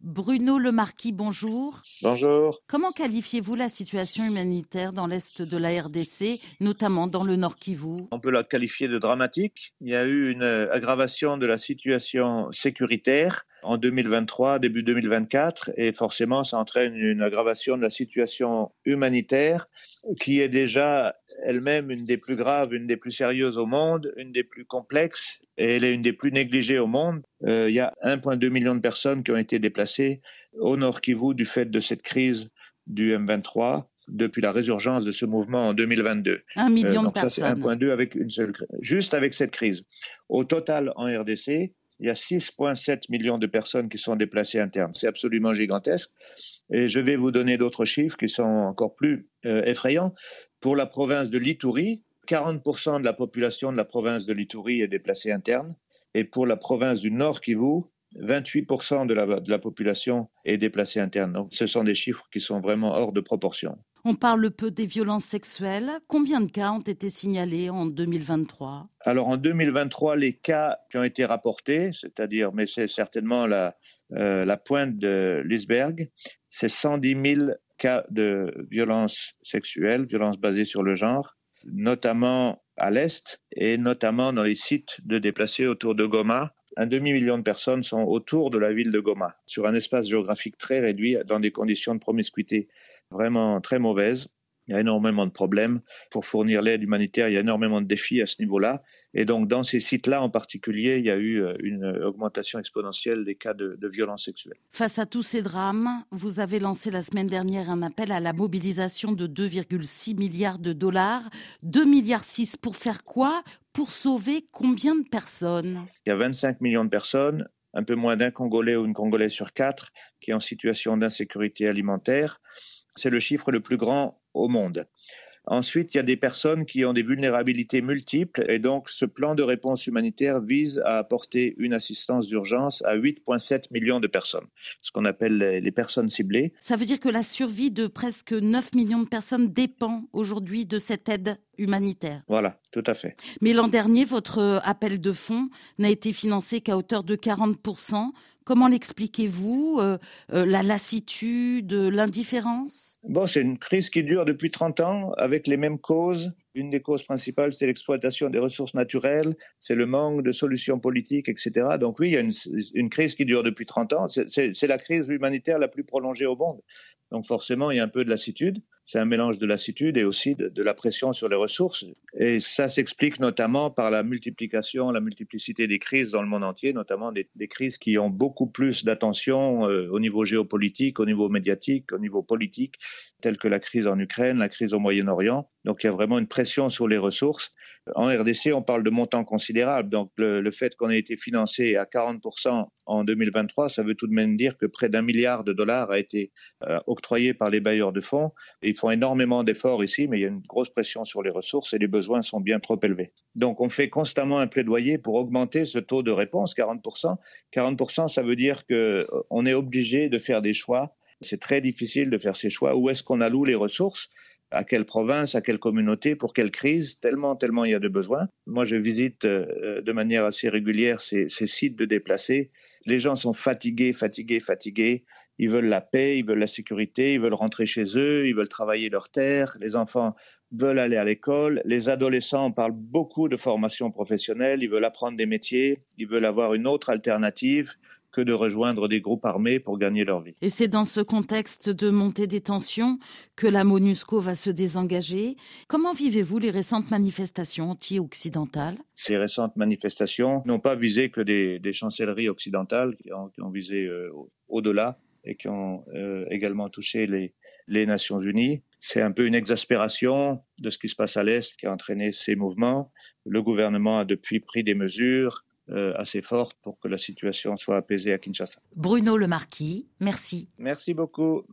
Bruno Lemarquis, bonjour. Bonjour. Comment qualifiez-vous la situation humanitaire dans l'est de la RDC, notamment dans le Nord Kivu? On peut la qualifier de dramatique. Il y a eu une aggravation de la situation sécuritaire en 2023, début 2024, et forcément ça entraîne une aggravation de la situation humanitaire qui est déjà elle-même une des plus graves, une des plus sérieuses au monde, une des plus complexes, et elle est une des plus négligées au monde. Euh, il y a 1,2 million de personnes qui ont été déplacées au Nord Kivu du fait de cette crise du M23 depuis la résurgence de ce mouvement en 2022. Un million euh, de personnes. Ça, c'est 1,2 avec une seule, juste avec cette crise. Au total, en RDC, il y a 6,7 millions de personnes qui sont déplacées internes. C'est absolument gigantesque. Et je vais vous donner d'autres chiffres qui sont encore plus euh, effrayants. Pour la province de l'Itourie, 40% de la population de la province de l'Itourie est déplacée interne. Et pour la province du Nord Kivu, 28% de la, de la population est déplacée interne. Donc ce sont des chiffres qui sont vraiment hors de proportion. On parle peu des violences sexuelles. Combien de cas ont été signalés en 2023 Alors en 2023, les cas qui ont été rapportés, c'est-à-dire, mais c'est certainement la, euh, la pointe de l'iceberg, c'est 110 000 cas de violences sexuelles, violences basées sur le genre, notamment à l'Est et notamment dans les sites de déplacés autour de Goma. Un demi-million de personnes sont autour de la ville de Goma, sur un espace géographique très réduit, dans des conditions de promiscuité vraiment très mauvaises. Il y a énormément de problèmes pour fournir l'aide humanitaire. Il y a énormément de défis à ce niveau-là. Et donc, dans ces sites-là en particulier, il y a eu euh, une augmentation exponentielle des cas de, de violences sexuelles. Face à tous ces drames, vous avez lancé la semaine dernière un appel à la mobilisation de 2,6 milliards de dollars. 2 milliards 6 pour faire quoi? Pour sauver combien de personnes? Il y a 25 millions de personnes un peu moins d'un Congolais ou une Congolaise sur quatre qui est en situation d'insécurité alimentaire. C'est le chiffre le plus grand au monde. Ensuite, il y a des personnes qui ont des vulnérabilités multiples et donc ce plan de réponse humanitaire vise à apporter une assistance d'urgence à 8,7 millions de personnes, ce qu'on appelle les personnes ciblées. Ça veut dire que la survie de presque 9 millions de personnes dépend aujourd'hui de cette aide humanitaire. Voilà, tout à fait. Mais l'an dernier, votre appel de fonds n'a été financé qu'à hauteur de 40 Comment l'expliquez-vous euh, euh, La lassitude, l'indifférence? Bon, c'est une crise qui dure depuis 30 ans avec les mêmes causes. Une des causes principales, c'est l'exploitation des ressources naturelles, c'est le manque de solutions politiques, etc. Donc oui, il y a une, une crise qui dure depuis 30 ans. C'est la crise humanitaire la plus prolongée au monde. Donc forcément, il y a un peu de lassitude. C'est un mélange de lassitude et aussi de, la pression sur les ressources. Et ça s'explique notamment par la multiplication, la multiplicité des crises dans le monde entier, notamment des, des crises qui ont beaucoup plus d'attention euh, au niveau géopolitique, au niveau médiatique, au niveau politique, telles que la crise en Ukraine, la crise au Moyen-Orient. Donc il y a vraiment une pression sur les ressources. En RDC, on parle de montants considérables. Donc le, le fait qu'on ait été financé à 40% en 2023, ça veut tout de même dire que près d'un milliard de dollars a été euh, octroyé par les bailleurs de fonds. Ils font énormément d'efforts ici, mais il y a une grosse pression sur les ressources et les besoins sont bien trop élevés. Donc on fait constamment un plaidoyer pour augmenter ce taux de réponse, 40%. 40%, ça veut dire qu'on est obligé de faire des choix c'est très difficile de faire ces choix. Où est-ce qu'on alloue les ressources? À quelle province, à quelle communauté, pour quelle crise, tellement, tellement il y a de besoins. Moi, je visite euh, de manière assez régulière ces, sites de déplacés. Les gens sont fatigués, fatigués, fatigués. Ils veulent la paix, ils veulent la sécurité, ils veulent rentrer chez eux, ils veulent travailler leur terre. Les enfants veulent aller à l'école. Les adolescents parlent beaucoup de formation professionnelle. Ils veulent apprendre des métiers. Ils veulent avoir une autre alternative que de rejoindre des groupes armés pour gagner leur vie. Et c'est dans ce contexte de montée des tensions que la MONUSCO va se désengager. Comment vivez-vous les récentes manifestations anti-occidentales? Ces récentes manifestations n'ont pas visé que des, des chancelleries occidentales, qui ont, qui ont visé euh, au-delà et qui ont euh, également touché les, les Nations Unies. C'est un peu une exaspération de ce qui se passe à l'Est qui a entraîné ces mouvements. Le gouvernement a depuis pris des mesures assez forte pour que la situation soit apaisée à Kinshasa. Bruno Le Marquis, merci. Merci beaucoup.